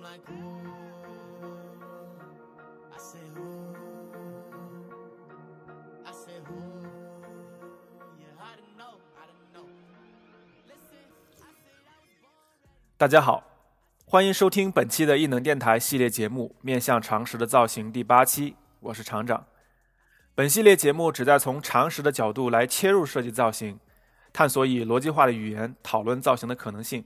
Like, ooh. I say, ooh. I say, ooh. Yeah, I don't know. I don't know. Listen, I say I was born. 大家好，欢迎收听本期的异能电台系列节目《面向常识的造型》第八期，我是厂长。本系列节目旨在从常识的角度来切入设计造型，探索以逻辑化的语言讨论造型的可能性。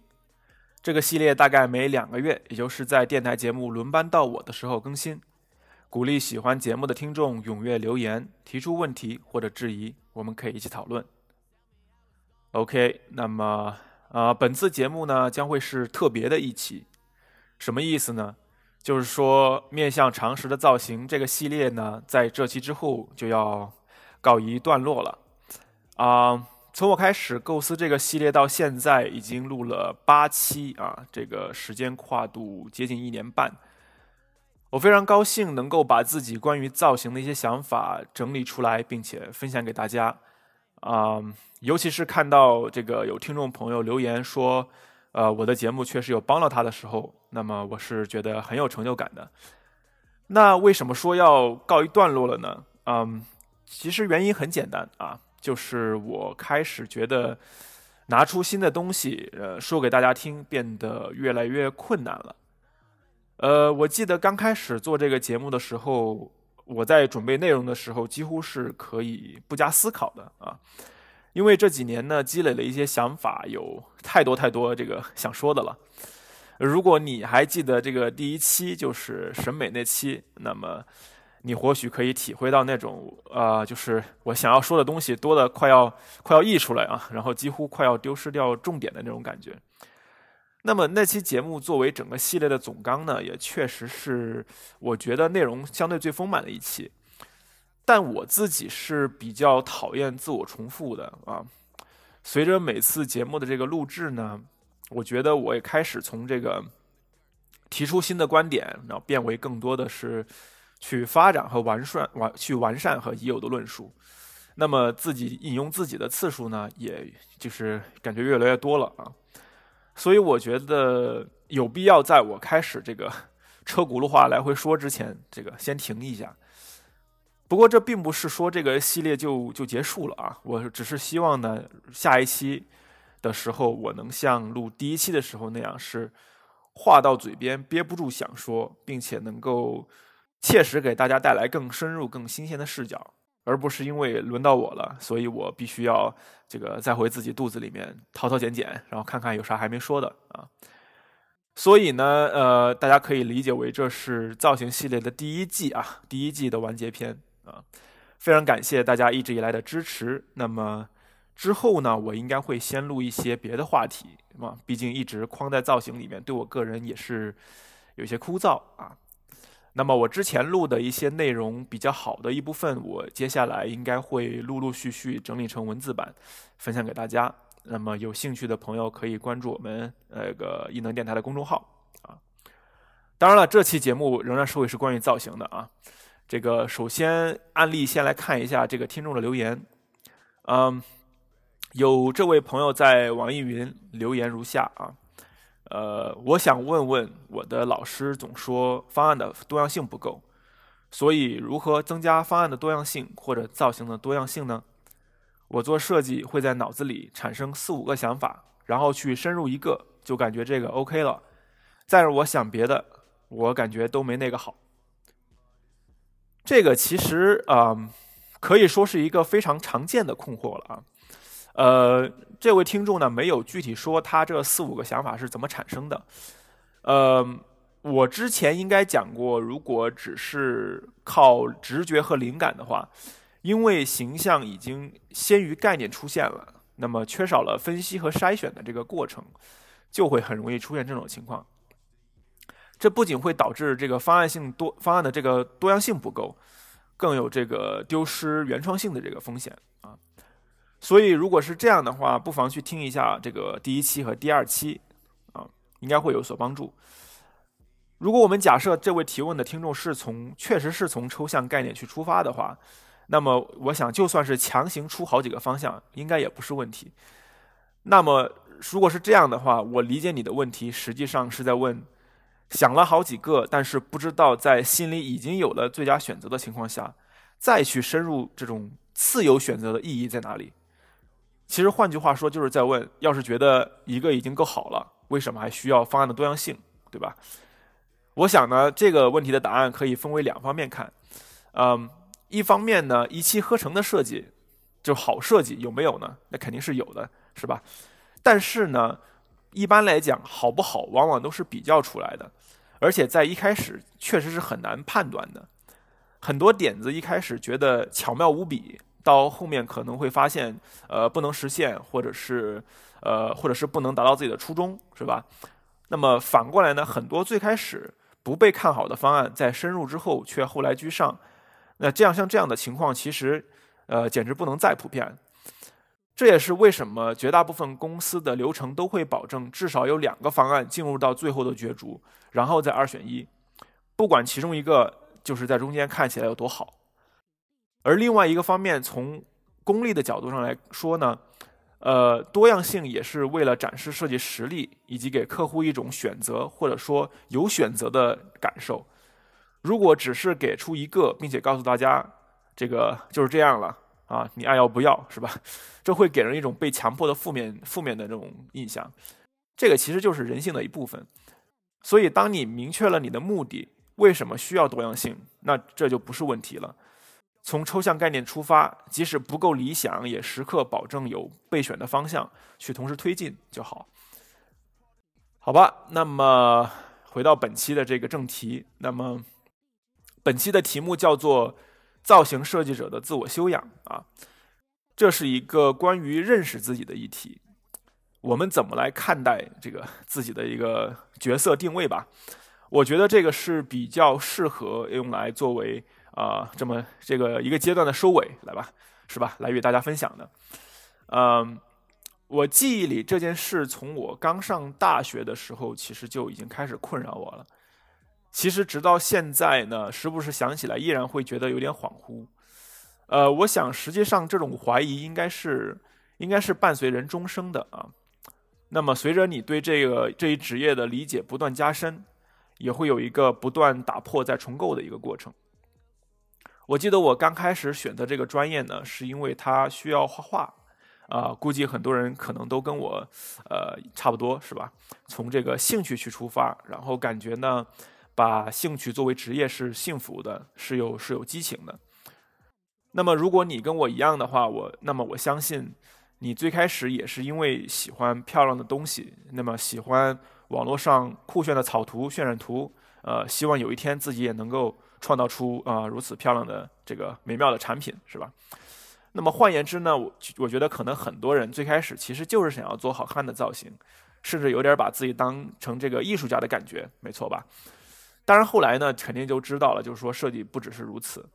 这个系列大概每两个月，也就是在电台节目轮班到我的时候更新。鼓励喜欢节目的听众踊跃留言，提出问题或者质疑，我们可以一起讨论。OK，那么呃，本次节目呢将会是特别的一期，什么意思呢？就是说，面向常识的造型这个系列呢，在这期之后就要告一段落了。啊、从我开始构思这个系列到现在，已经录了八期啊，这个时间跨度接近一年半。我非常高兴能够把自己关于造型的一些想法整理出来，并且分享给大家。啊、尤其是看到这个有听众朋友留言说，呃，我的节目确实有帮到他的时候，那么我是觉得很有成就感的。那为什么说要告一段落了呢？嗯，其实原因很简单啊，就是我开始觉得拿出新的东西，呃，说给大家听变得越来越困难了。呃，我记得刚开始做这个节目的时候，我在准备内容的时候，几乎是可以不加思考的啊。因为这几年呢，积累了一些想法，有太多太多这个 想说的了。如果你还记得这个第一期就是审美那期，那么你或许可以体会到那种呃，就是我想要说的东西多的快要快要溢出来啊，然后几乎快要丢失掉重点的那种感觉。那么那期节目作为整个系列的总纲呢，也确实是我觉得内容相对最丰满的一期。但我自己是比较讨厌自我重复的啊。随着每次节目的这个录制呢，我觉得我也开始从这个提出新的观点，然后变为更多的是去发展和完善完去完善和已有的论述。那么自己引用自己的次数呢，也就是感觉越来越多了啊。所以我觉得有必要在我开始这个车轱辘话来回说之前，这个先停一下。不过这并不是说这个系列就就结束了啊，我只是希望呢，下一期的时候我能像录第一期的时候那样，是话到嘴边憋不住想说，并且能够切实给大家带来更深入、更新鲜的视角，而不是因为轮到我了，所以我必须要这个再回自己肚子里面掏掏捡捡，然后看看有啥还没说的啊。所以呢，呃，大家可以理解为这是造型系列的第一季啊，第一季的完结篇啊。非常感谢大家一直以来的支持。那么之后呢，我应该会先录一些别的话题嘛，毕竟一直框在造型里面，对我个人也是有些枯燥啊。那么我之前录的一些内容比较好的一部分，我接下来应该会陆陆续续整理成文字版，分享给大家。那么有兴趣的朋友可以关注我们那个异能电台的公众号啊。当然了，这期节目仍然是会是关于造型的啊。这个首先案例先来看一下这个听众的留言，嗯，有这位朋友在网易云留言如下啊，呃，我想问问我的老师总说方案的多样性不够，所以如何增加方案的多样性或者造型的多样性呢？我做设计会在脑子里产生四五个想法，然后去深入一个，就感觉这个 OK 了。再让我想别的，我感觉都没那个好。这个其实啊、可以说是一个非常常见的困惑了啊。呃，这位听众呢没有具体说他这四五个想法是怎么产生的。呃，我之前应该讲过，如果只是靠直觉和灵感的话，因为形象已经先于概念出现了，那么缺少了分析和筛选的这个过程，就会很容易出现这种情况。这不仅会导致这个方案性多方案的这个多样性不够，更有这个丢失原创性的这个风险啊。所以如果是这样的话，不妨去听一下这个第一期和第二期啊，应该会有所帮助。如果我们假设这位提问的听众是从确实是从抽象概念去出发的话，那么我想就算是强行出好几个方向，应该也不是问题。那么如果是这样的话，我理解你的问题实际上是在问想了好几个，但是不知道在心里已经有了最佳选择的情况下，再去深入这种次有选择的意义在哪里？其实换句话说，就是在问：要是觉得一个已经够好了，为什么还需要方案的多样性，对吧？我想呢，这个问题的答案可以分为两方面看。嗯，一方面呢，一气呵成的设计就好设计有没有呢？那肯定是有的，是吧？但是呢，一般来讲，好不好往往都是比较出来的，而且在一开始确实是很难判断的。很多点子一开始觉得巧妙无比。到后面可能会发现，呃，不能实现，或者是，呃，或者是不能达到自己的初衷，是吧？那么反过来呢，很多最开始不被看好的方案，在深入之后却后来居上，那这样像这样的情况，其实，呃，简直不能再普遍。这也是为什么绝大部分公司的流程都会保证至少有两个方案进入到最后的角逐，然后再二选一，不管其中一个就是在中间看起来有多好。而另外一个方面，从功利的角度上来说呢，呃，多样性也是为了展示设计实力，以及给客户一种选择或者说有选择的感受。如果只是给出一个，并且告诉大家这个就是这样了啊，你爱要不要是吧？这会给人一种被强迫的负面负面的这种印象。这个其实就是人性的一部分。所以，当你明确了你的目的，为什么需要多样性，那这就不是问题了。从抽象概念出发，即使不够理想，也时刻保证有备选的方向去同时推进就好。好吧，那么回到本期的这个正题，那么本期的题目叫做“造型设计者的自我修养”啊，这是一个关于认识自己的议题。我们怎么来看待这个自己的一个角色定位吧？我觉得这个是比较适合用来作为。啊，这么这个一个阶段的收尾，来吧，是吧？来与大家分享的。嗯，我记忆里这件事从我刚上大学的时候，其实就已经开始困扰我了。其实直到现在呢，时不时想起来，依然会觉得有点恍惚。呃，我想实际上这种怀疑应该是应该是伴随人终生的啊。那么随着你对这个这一职业的理解不断加深，也会有一个不断打破再重构的一个过程。我记得我刚开始选择这个专业呢，是因为它需要画画，啊，估计很多人可能都跟我，呃，差不多是吧？从这个兴趣去出发，然后感觉呢，把兴趣作为职业是幸福的，是有是有激情的。那么如果你跟我一样的话，我那么我相信你最开始也是因为喜欢漂亮的东西，那么喜欢网络上酷炫的草图、渲染图，呃，希望有一天自己也能够。创造出啊如此漂亮的这个美妙的产品，是吧？那么换言之呢，我我觉得可能很多人最开始其实就是想要做好看的造型，甚至有点把自己当成这个艺术家的感觉，没错吧？当然后来呢，肯定就知道了，就是说设计不只是如此。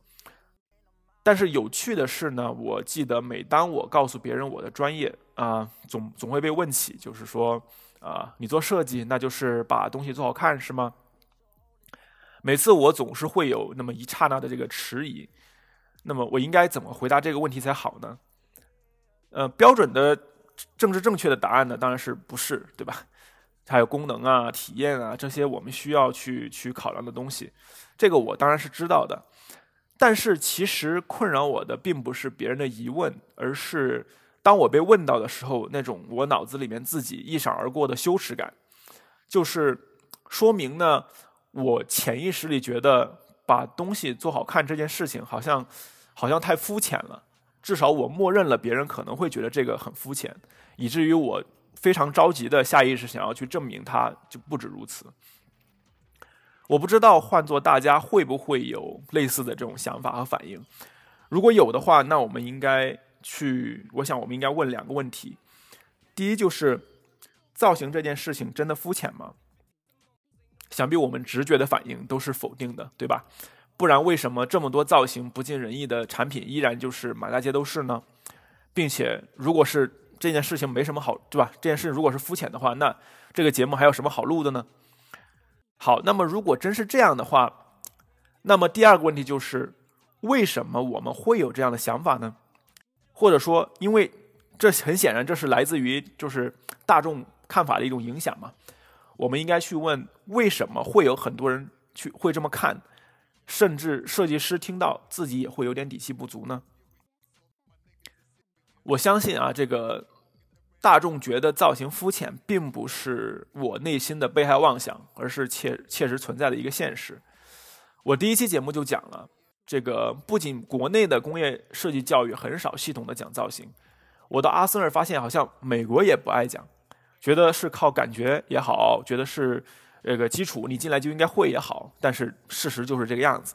但是有趣的是呢，我记得每当我告诉别人我的专业啊，总总会被问起，就是说啊，你做设计那就是把东西做好看是吗？每次我总是会有那么一刹那的这个迟疑，那么我应该怎么回答这个问题才好呢？呃，标准的政治正确的答案呢，当然是不是，对吧？还有功能啊、体验啊这些我们需要去去考量的东西，这个我当然是知道的。但是其实困扰我的并不是别人的疑问，而是当我被问到的时候，那种我脑子里面自己一闪而过的羞耻感，就是说明呢。我潜意识里觉得把东西做好看这件事情好像好像太肤浅了，至少我默认了别人可能会觉得这个很肤浅，以至于我非常着急的下意识想要去证明它就不止如此。我不知道换做大家会不会有类似的这种想法和反应，如果有的话，那我们应该去，我想我们应该问两个问题：第一就是造型这件事情真的肤浅吗？想必我们直觉的反应都是否定的，对吧？不然为什么这么多造型不尽人意的产品依然就是满大街都是呢？并且，如果是这件事情没什么好，对吧？这件事如果是肤浅的话，那这个节目还有什么好录的呢？好，那么如果真是这样的话，那么第二个问题就是，为什么我们会有这样的想法呢？或者说，因为这很显然这是来自于就是大众看法的一种影响嘛？我们应该去问为什么会有很多人去会这么看，甚至设计师听到自己也会有点底气不足呢？我相信啊，这个大众觉得造型肤浅，并不是我内心的被害妄想，而是切切实存在的一个现实。我第一期节目就讲了，这个不仅国内的工业设计教育很少系统的讲造型，我到阿斯尔发现，好像美国也不爱讲，觉得是靠感觉也好，觉得是这个基础你进来就应该会也好，但是事实就是这个样子。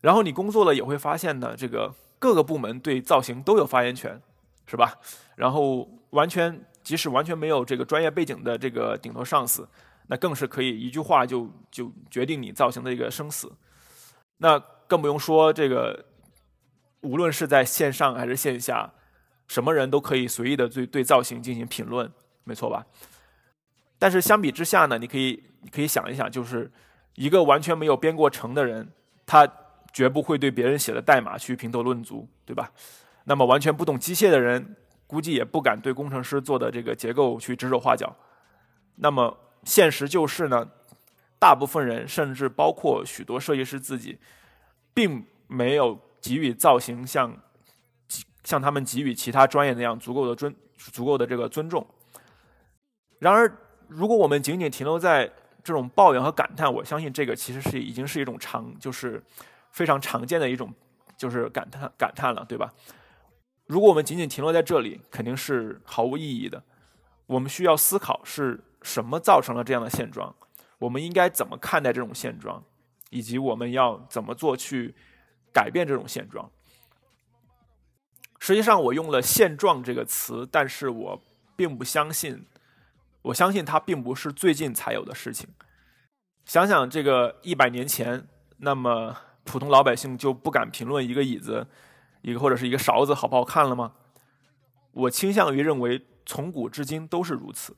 然后你工作了也会发现呢，这个各个部门对造型都有发言权。是吧？然后完全，即使完全没有这个专业背景的这个顶头上司，那更是可以一句话就就决定你造型的一个生死。那更不用说这个，无论是在线上还是线下，什么人都可以随意的对对造型进行评论，没错吧？但是相比之下呢，你可以你可以想一想，就是一个完全没有编过程的人，他绝不会对别人写的代码去评头论足，对吧？那么完全不懂机械的人，估计也不敢对工程师做的这个结构去指手画脚。那么现实就是呢，大部分人甚至包括许多设计师自己，并没有给予造型像像他们给予其他专业那样足够的尊足够的这个尊重。然而，如果我们仅仅停留在这种抱怨和感叹，我相信这个其实是已经是一种常就是非常常见的一种就是感叹感叹了，对吧？如果我们仅仅停留在这里，肯定是毫无意义的。我们需要思考是什么造成了这样的现状，我们应该怎么看待这种现状，以及我们要怎么做去改变这种现状。实际上，我用了“现状”这个词，但是我并不相信，我相信它并不是最近才有的事情。想想这个一百年前，那么普通老百姓就不敢评论一个椅子。一个或者是一个勺子好不好看了吗？我倾向于认为，从古至今都是如此。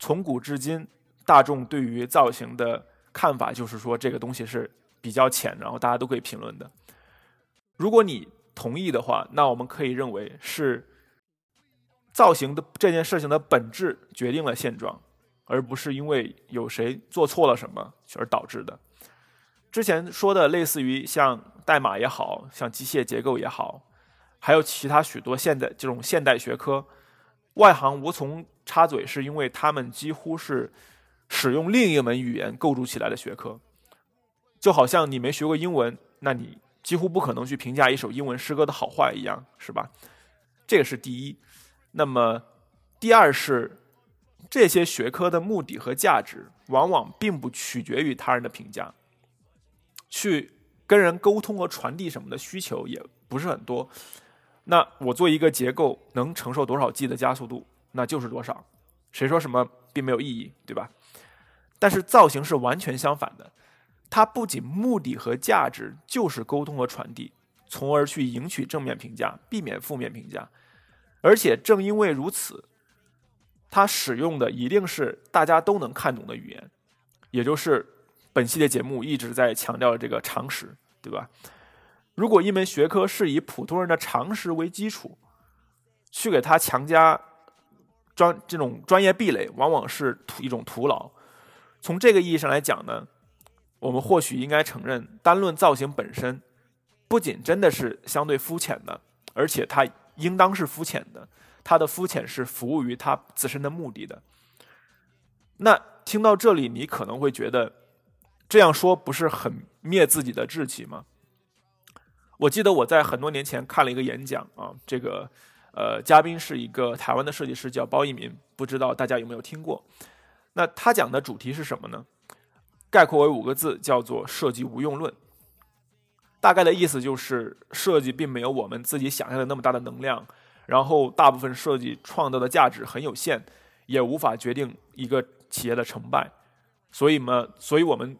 从古至今，大众对于造型的看法就是说，这个东西是比较浅，然后大家都可以评论的。如果你同意的话，那我们可以认为是造型的这件事情的本质决定了现状，而不是因为有谁做错了什么而导致的。之前说的类似于像代码也好像机械结构也好，还有其他许多现代这种现代学科，外行无从插嘴，是因为他们几乎是使用另一门语言构筑起来的学科。就好像你没学过英文，那你几乎不可能去评价一首英文诗歌的好坏一样，是吧？这个是第一。那么第二是这些学科的目的和价值，往往并不取决于他人的评价。去跟人沟通和传递什么的需求也不是很多，那我做一个结构能承受多少 G 的加速度，那就是多少，谁说什么并没有意义，对吧？但是造型是完全相反的，它不仅目的和价值就是沟通和传递，从而去赢取正面评价，避免负面评价，而且正因为如此，它使用的一定是大家都能看懂的语言，也就是。本系列节目一直在强调的这个常识，对吧？如果一门学科是以普通人的常识为基础，去给它强加专这种专业壁垒，往往是徒一种徒劳。从这个意义上来讲呢，我们或许应该承认，单论造型本身，不仅真的是相对肤浅的，而且它应当是肤浅的。它的肤浅是服务于它自身的目的的。那听到这里，你可能会觉得。这样说不是很灭自己的志气吗？我记得我在很多年前看了一个演讲啊，这个呃嘉宾是一个台湾的设计师，叫包一民，不知道大家有没有听过？那他讲的主题是什么呢？概括为五个字，叫做“设计无用论”。大概的意思就是，设计并没有我们自己想象的那么大的能量，然后大部分设计创造的价值很有限，也无法决定一个企业的成败。所以嘛，所以我们。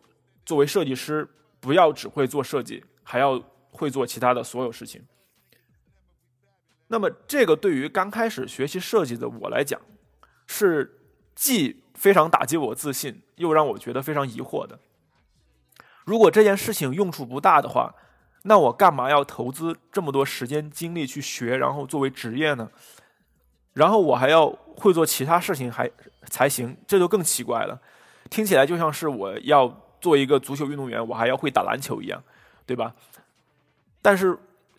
作为设计师，不要只会做设计，还要会做其他的所有事情。那么，这个对于刚开始学习设计的我来讲，是既非常打击我自信，又让我觉得非常疑惑的。如果这件事情用处不大的话，那我干嘛要投资这么多时间精力去学，然后作为职业呢？然后我还要会做其他事情，还才行，这就更奇怪了。听起来就像是我要做一个足球运动员，我还要会打篮球一样，对吧？但是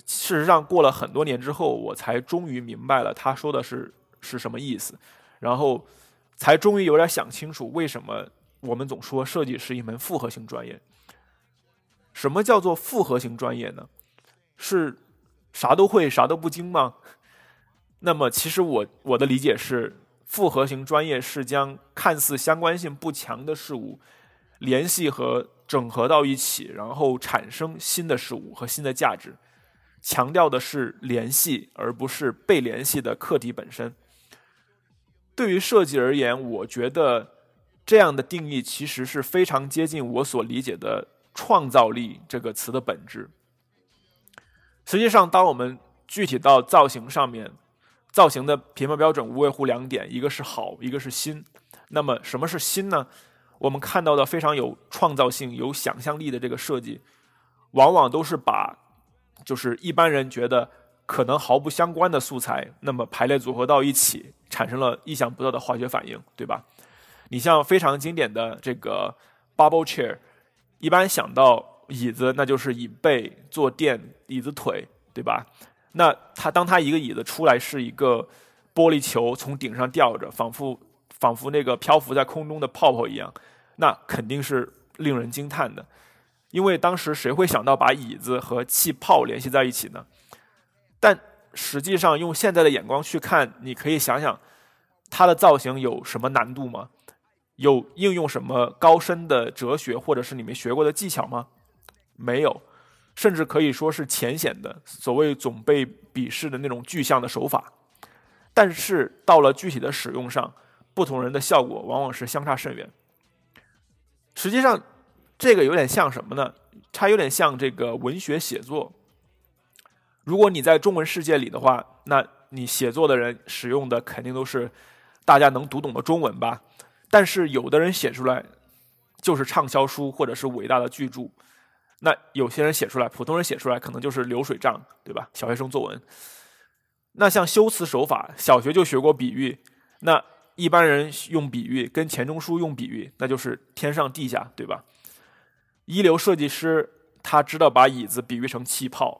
事实上，过了很多年之后，我才终于明白了他说的是是什么意思，然后才终于有点想清楚为什么我们总说设计是一门复合型专业。什么叫做复合型专业呢？是啥都会啥都不精吗？那么，其实我我的理解是，复合型专业是将看似相关性不强的事物联系和整合到一起，然后产生新的事物和新的价值。强调的是联系，而不是被联系的课题本身。对于设计而言，我觉得这样的定义其实是非常接近我所理解的“创造力”这个词的本质。实际上，当我们具体到造型上面，造型的评判标准无外乎两点，一个是好，一个是新。那么什么是新呢？我们看到的非常有创造性、有想象力的这个设计，往往都是把就是一般人觉得可能毫不相关的素材，那么排列组合到一起，产生了意想不到的化学反应，对吧？你像非常经典的这个 bubble chair，一般想到椅子，那就是椅背、坐垫、椅子腿，对吧？那它当它一个椅子出来是一个玻璃球从顶上吊着，仿佛仿佛那个漂浮在空中的泡泡一样，那肯定是令人惊叹的。因为当时谁会想到把椅子和气泡联系在一起呢？但实际上用现在的眼光去看，你可以想想它的造型有什么难度吗？有应用什么高深的哲学或者是你们学过的技巧吗？没有。甚至可以说是浅显的，所谓总被鄙视的那种具象的手法，但是到了具体的使用上，不同人的效果往往是相差甚远。实际上，这个有点像什么呢？它有点像这个文学写作。如果你在中文世界里的话，那你写作的人使用的肯定都是大家能读懂的中文吧？但是有的人写出来就是畅销书或者是伟大的巨著。那有些人写出来，普通人写出来可能就是流水账，对吧？小学生作文。那像修辞手法，小学就学过比喻。那一般人用比喻，跟钱钟书用比喻，那就是天上地下，对吧？一流设计师他知道把椅子比喻成气泡，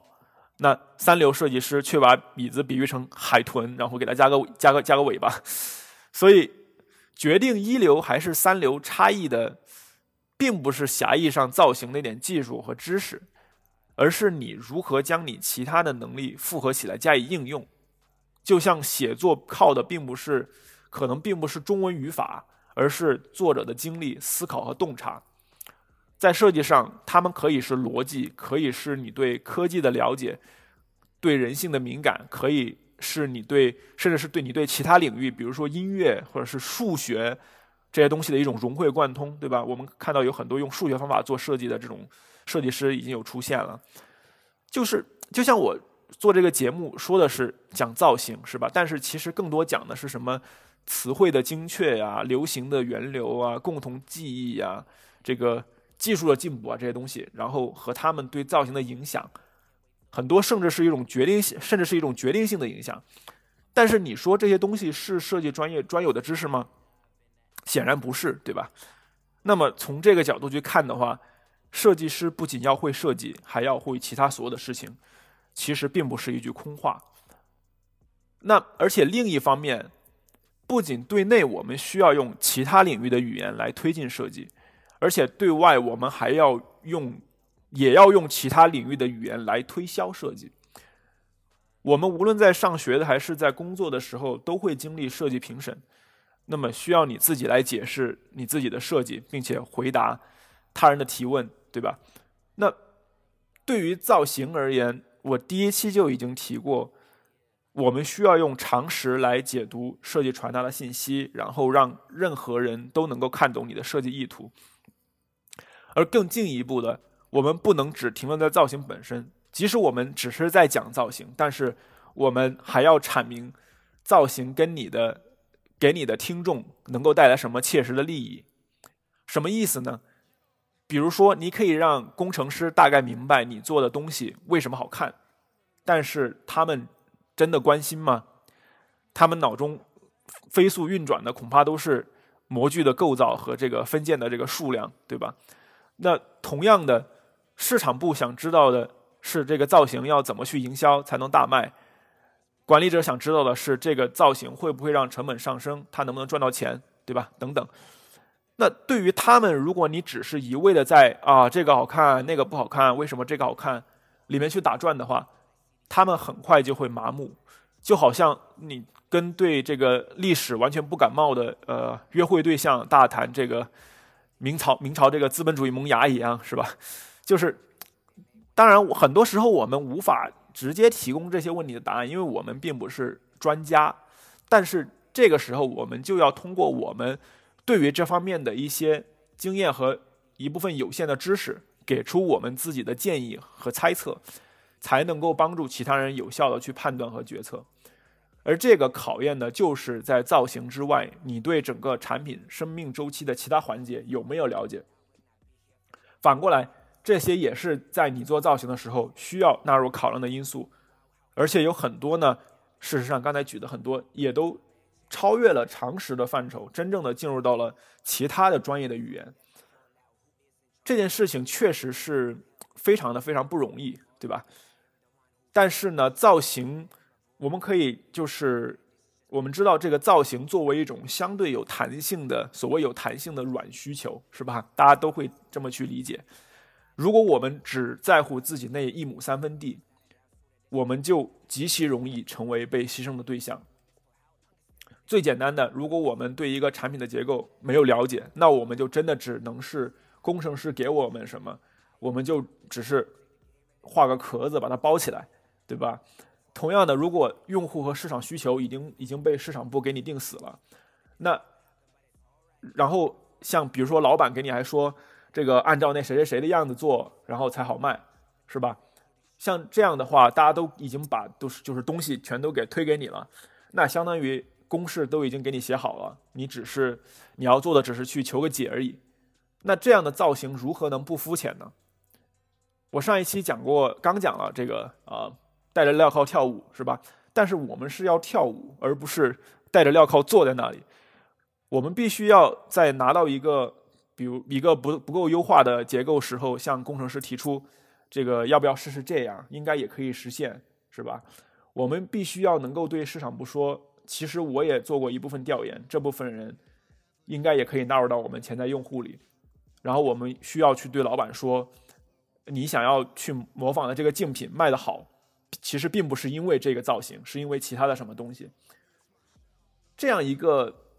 那三流设计师却把椅子比喻成海豚，然后给它加个加个加个尾巴。所以，决定一流还是三流差异的。并不是狭义上造型那点技术和知识，而是你如何将你其他的能力复合起来加以应用。就像写作靠的并不是，可能并不是中文语法，而是作者的经历、思考和洞察。在设计上，他们可以是逻辑，可以是你对科技的了解、对人性的敏感，可以是你对，甚至是对你对其他领域，比如说音乐或者是数学。这些东西的一种融会贯通，对吧？我们看到有很多用数学方法做设计的这种设计师已经有出现了。就是就像我做这个节目说的是讲造型，是吧？但是其实更多讲的是什么词汇的精确呀、流行的源流啊、共同记忆呀、这个技术的进步啊这些东西，然后和他们对造型的影响，很多甚至是一种决定性，甚至是一种决定性的影响。但是你说这些东西是设计专业专有的知识吗？显然不是，对吧？那么从这个角度去看的话，设计师不仅要会设计，还要会其他所有的事情，其实并不是一句空话。那而且另一方面，不仅对内我们需要用其他领域的语言来推进设计，而且对外我们还要用，也要用其他领域的语言来推销设计。我们无论在上学的还是在工作的时候，都会经历设计评审。那么需要你自己来解释你自己的设计，并且回答他人的提问，对吧？那对于造型而言，我第一期就已经提过，我们需要用常识来解读设计传达的信息，然后让任何人都能够看懂你的设计意图。而更进一步的，我们不能只停留在造型本身，即使我们只是在讲造型，但是我们还要阐明造型跟你的。给你的听众能够带来什么切实的利益？什么意思呢？比如说，你可以让工程师大概明白你做的东西为什么好看，但是他们真的关心吗？他们脑中飞速运转的恐怕都是模具的构造和这个分件的这个数量，对吧？那同样的，市场部想知道的是这个造型要怎么去营销才能大卖，管理者想知道的是这个造型会不会让成本上升，他能不能赚到钱，对吧？等等。那对于他们，如果你只是一味的在啊这个好看那个不好看，为什么这个好看里面去打转的话，他们很快就会麻木，就好像你跟对这个历史完全不感冒的呃约会对象大谈这个明朝明朝这个资本主义萌芽一样，是吧？就是当然很多时候我们无法直接提供这些问题的答案，因为我们并不是专家，但是这个时候我们就要通过我们。对于这方面的一些经验和一部分有限的知识，给出我们自己的建议和猜测，才能够帮助其他人有效的去判断和决策。而这个考验呢，就是在造型之外，你对整个产品生命周期的其他环节有没有了解？反过来，这些也是在你做造型的时候需要纳入考量的因素。而且有很多呢，事实上刚才举的很多也都。超越了常识的范畴，真正的进入到了其他的专业的语言。这件事情确实是非常的非常不容易，对吧？但是呢，造型我们可以就是我们知道，这个造型作为一种相对有弹性的所谓有弹性的软需求，是吧？大家都会这么去理解。如果我们只在乎自己那一亩三分地，我们就极其容易成为被牺牲的对象。最简单的，如果我们对一个产品的结构没有了解，那我们就真的只能是工程师给我们什么，我们就只是画个壳子把它包起来，对吧？同样的，如果用户和市场需求已经已经被市场部给你定死了，那然后像比如说老板给你还说这个按照那谁谁谁的样子做，然后才好卖，是吧？像这样的话，大家都已经把都是就是东西全都给推给你了，那相当于。公式都已经给你写好了，你只是你要做的只是去求个解而已。那这样的造型如何能不肤浅呢？我上一期讲过，刚讲了这个啊，戴着镣铐跳舞是吧？但是我们是要跳舞，而不是戴着镣铐坐在那里。我们必须要在拿到一个，比如一个不不够优化的结构时候，向工程师提出这个要不要试试这样，应该也可以实现，是吧？我们必须要能够对市场部说。其实我也做过一部分调研，这部分人应该也可以纳入到我们潜在用户里。然后我们需要去对老板说，你想要去模仿的这个竞品卖得好，其实并不是因为这个造型，是因为其他的什么东西。这样一个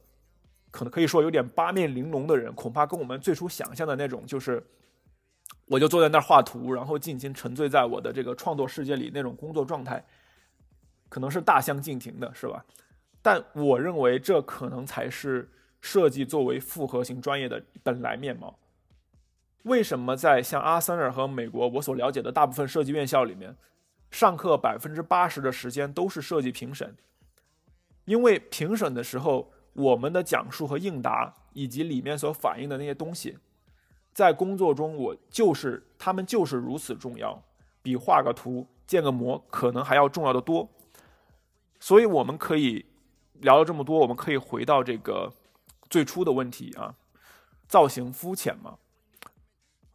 可能可以说有点八面玲珑的人，恐怕跟我们最初想象的那种，就是我就坐在那儿画图，然后尽情沉醉在我的这个创作世界里那种工作状态，可能是大相径庭的，是吧？但我认为这可能才是设计作为复合型专业的本来面貌。为什么在像阿森尔和美国我所了解的大部分设计院校里面，上课百分之八十的时间都是设计评审？因为评审的时候，我们的讲述和应答以及里面所反映的那些东西，在工作中我就是他们就是如此重要，比画个图、建个模可能还要重要的多。所以我们可以。聊了这么多，我们可以回到这个最初的问题啊：造型肤浅吗？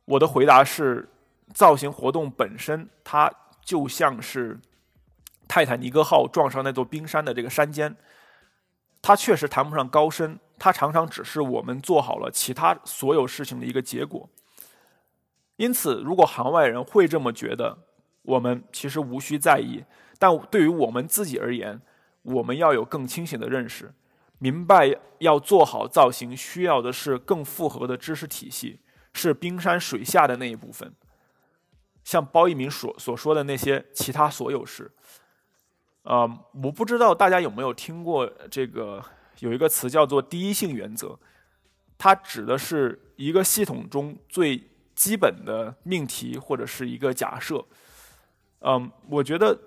我的回答是，造型活动本身它就像是泰坦尼克号撞上那座冰山的这个山尖，它确实谈不上高深，它常常只是我们做好了其他所有事情的一个结果。因此，如果行外人会这么觉得，我们其实无需在意。但对于我们自己而言，我们要有更清醒的认识，明白要做好造型需要的是更复合的知识体系，是冰山水下的那一部分。像包奕明所所说的那些其他所有事，呃，我不知道大家有没有听过这个有一个词叫做第一性原则，它指的是一个系统中最基本的命题或者是一个假设。嗯，我觉得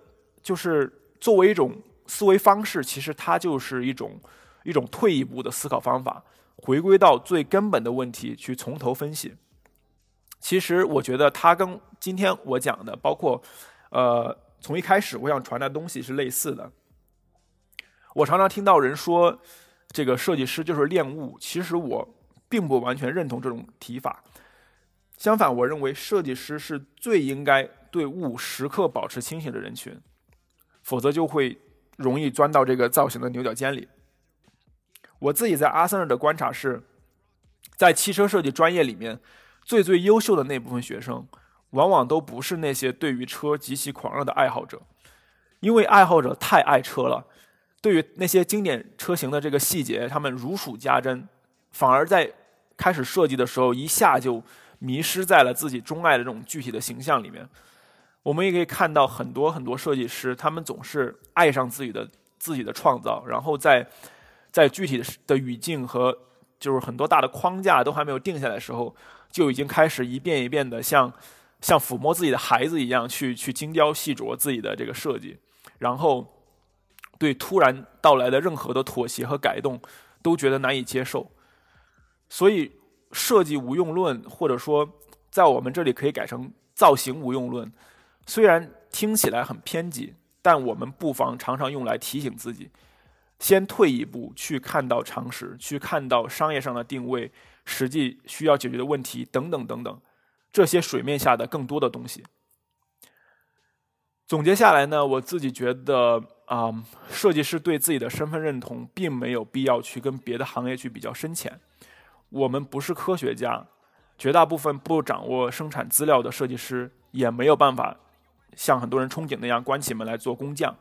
就是作为一种。思维方式其实它就是一种一种退一步的思考方法，回归到最根本的问题去从头分析。其实我觉得它跟今天我讲的，包括呃从一开始我想传达东西是类似的。我常常听到人说，这个设计师就是恋物，其实我并不完全认同这种提法。相反，我认为设计师是最应该对物时刻保持清醒的人群，否则就会容易钻到这个造型的牛角尖里。我自己在阿森纳的观察是，在汽车设计专业里面，最最优秀的那部分学生，往往都不是那些对于车极其狂热的爱好者，因为爱好者太爱车了。对于那些经典车型的这个细节，他们如数家珍，反而在开始设计的时候，一下就迷失在了自己钟爱的这种具体的形象里面。我们也可以看到很多很多设计师，他们总是爱上自己的自己的创造，然后在在具体的的语境和就是很多大的框架都还没有定下来的时候，就已经开始一遍一遍的像像抚摸自己的孩子一样去去精雕细琢自己的这个设计，然后。对突然到来的任何的妥协和改动，都觉得难以接受。所以，设计无用论，或者说在我们这里可以改成造型无用论，虽然听起来很偏激，但我们不妨常常用来提醒自己：先退一步，去看到常识，去看到商业上的定位、实际需要解决的问题等等等等，这些水面下的更多的东西。总结下来呢，我自己觉得。啊，设计师对自己的身份认同并没有必要去跟别的行业去比较深浅。我们不是科学家，绝大部分不掌握生产资料的设计师也没有办法像很多人憧憬那样关起门来做工匠。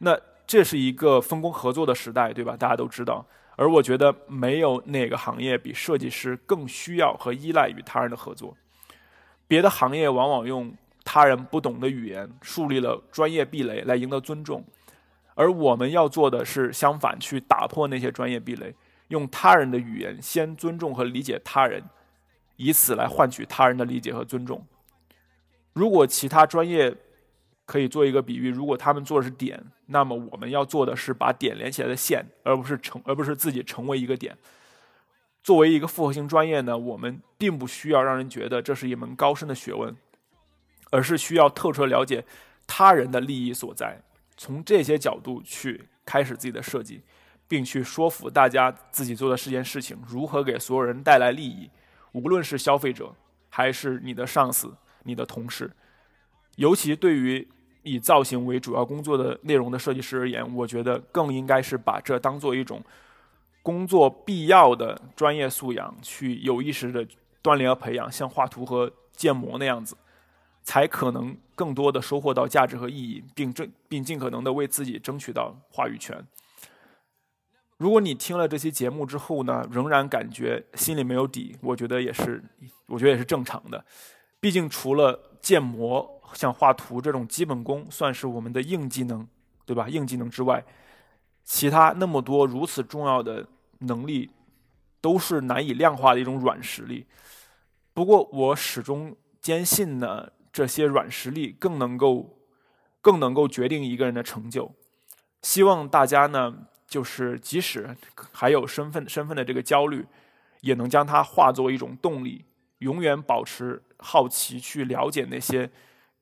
那这是一个分工合作的时代，对吧？大家都知道。而我觉得没有哪个行业比设计师更需要和依赖于他人的合作。别的行业往往用。他人不懂的语言树立了专业壁垒来赢得尊重，而我们要做的是相反，去打破那些专业壁垒，用他人的语言先尊重和理解他人，以此来换取他人的理解和尊重。如果其他专业可以做一个比喻，如果他们做的是点，那么我们要做的是把点连起来的线，而不是成，而不是自己成为一个点。作为一个复合型专业呢，我们并不需要让人觉得这是一门高深的学问。而是需要透彻了解他人的利益所在，从这些角度去开始自己的设计，并去说服大家自己做的这件事情如何给所有人带来利益，无论是消费者还是你的上司、你的同事。尤其对于以造型为主要工作的内容的设计师而言，我觉得更应该是把这当做一种工作必要的专业素养，去有意识的锻炼和培养，像画图和建模那样子。才可能更多的收获到价值和意义，并争并尽可能的为自己争取到话语权。如果你听了这期节目之后呢，仍然感觉心里没有底，我觉得也是，我觉得也是正常的。毕竟除了建模、像画图这种基本功算是我们的硬技能，对吧？硬技能之外，其他那么多如此重要的能力，都是难以量化的一种软实力。不过我始终坚信呢。这些软实力更能够，更能够决定一个人的成就。希望大家呢，就是即使还有身份身份的这个焦虑，也能将它化作一种动力，永远保持好奇，去了解那些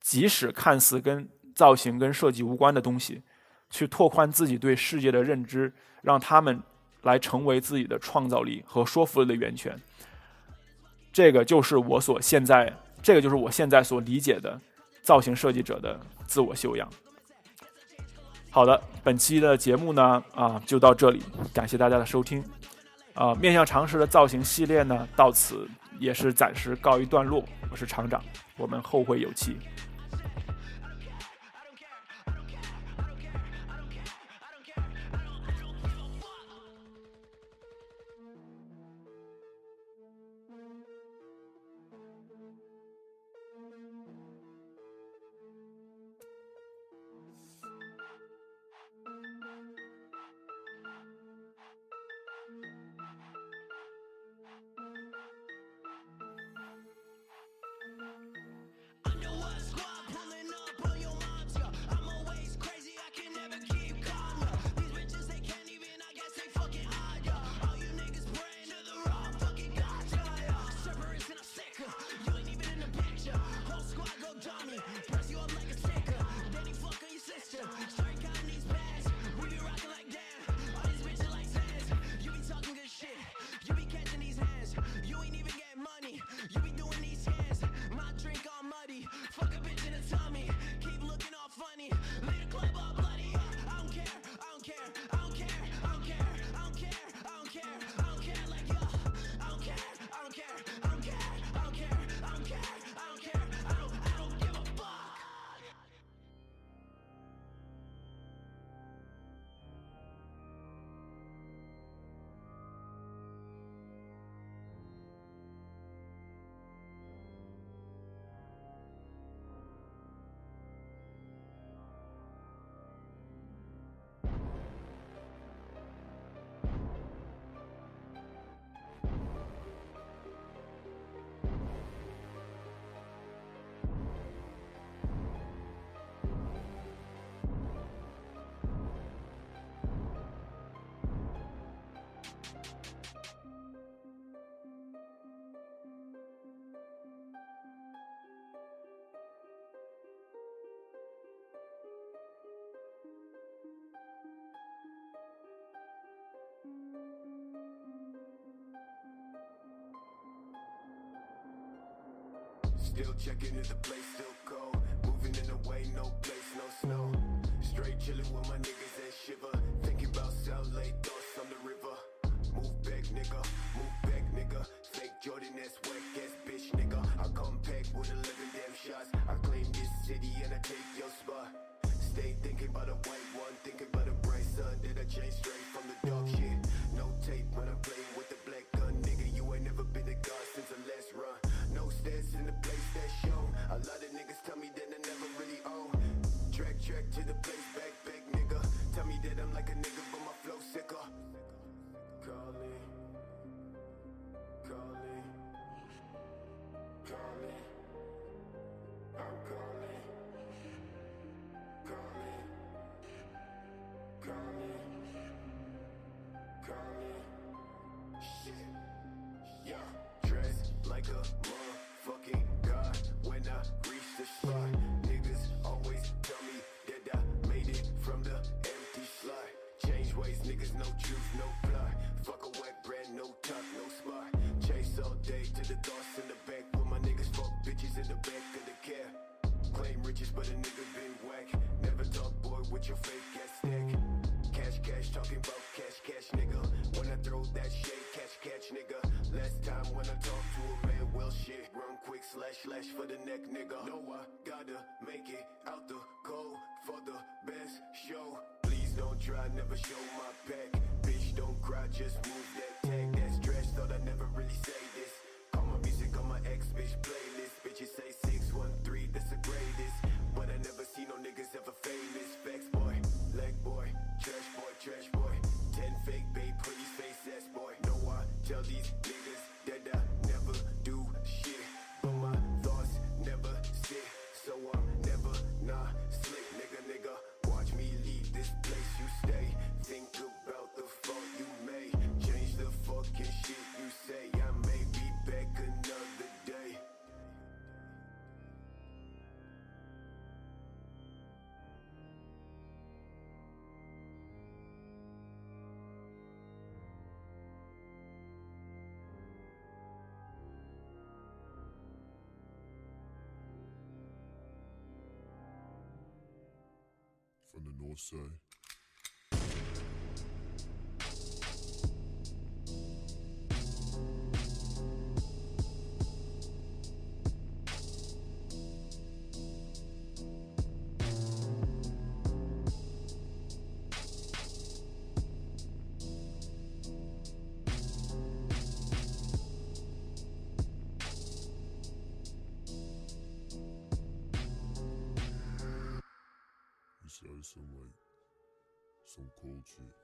即使看似跟造型、跟设计无关的东西，去拓宽自己对世界的认知，让他们来成为自己的创造力和说服力的源泉。这个就是我所现在。这个就是我现在所理解的造型设计者的自我修养。好的，本期的节目呢，啊，就到这里，感谢大家的收听。啊，面向常识的造型系列呢，到此也是暂时告一段落。我是厂长，我们后会有期。Still checking if the place still cold. Moving in the way, no place, no snow. Straight chilling with my niggas that shiver. Thinking about South Lake, thoughts on the river. Move back, nigga. Move back, nigga. Fake Jordan, that's whack ass bitch, nigga. I come back with 11 damn shots. I claim this city and I take your spot. Stay thinking about a A motherfucking god when I reach the spot. Niggas always tell me that I made it from the empty slot. Change ways, niggas, no truth, no plot. Fuck a wet brand, no top, no spot. Chase all day to the thoughts in the back. With my niggas fuck bitches in the back of the cab. Claim riches, but a nigga been whack. Never talk, boy, with your fake ass stack. Cash, cash, talking about cash, cash, nigga. When I throw that shade, catch, catch, nigga. Last time when I talk shit. Run quick, slash, slash for the neck, nigga. No, I gotta make it out the cold for the best show. Please don't try, never show my back. Bitch, don't cry, just move that tag. That's trash, thought I never really say this. Call my music on my ex bitch playlist. Bitches say 613, that's the greatest. But I never see no niggas ever famous. Facts boy, leg boy, trash boy, trash boy. Ten fake babe, pretty face ass boy. No, I tell these from the north side. 从过去。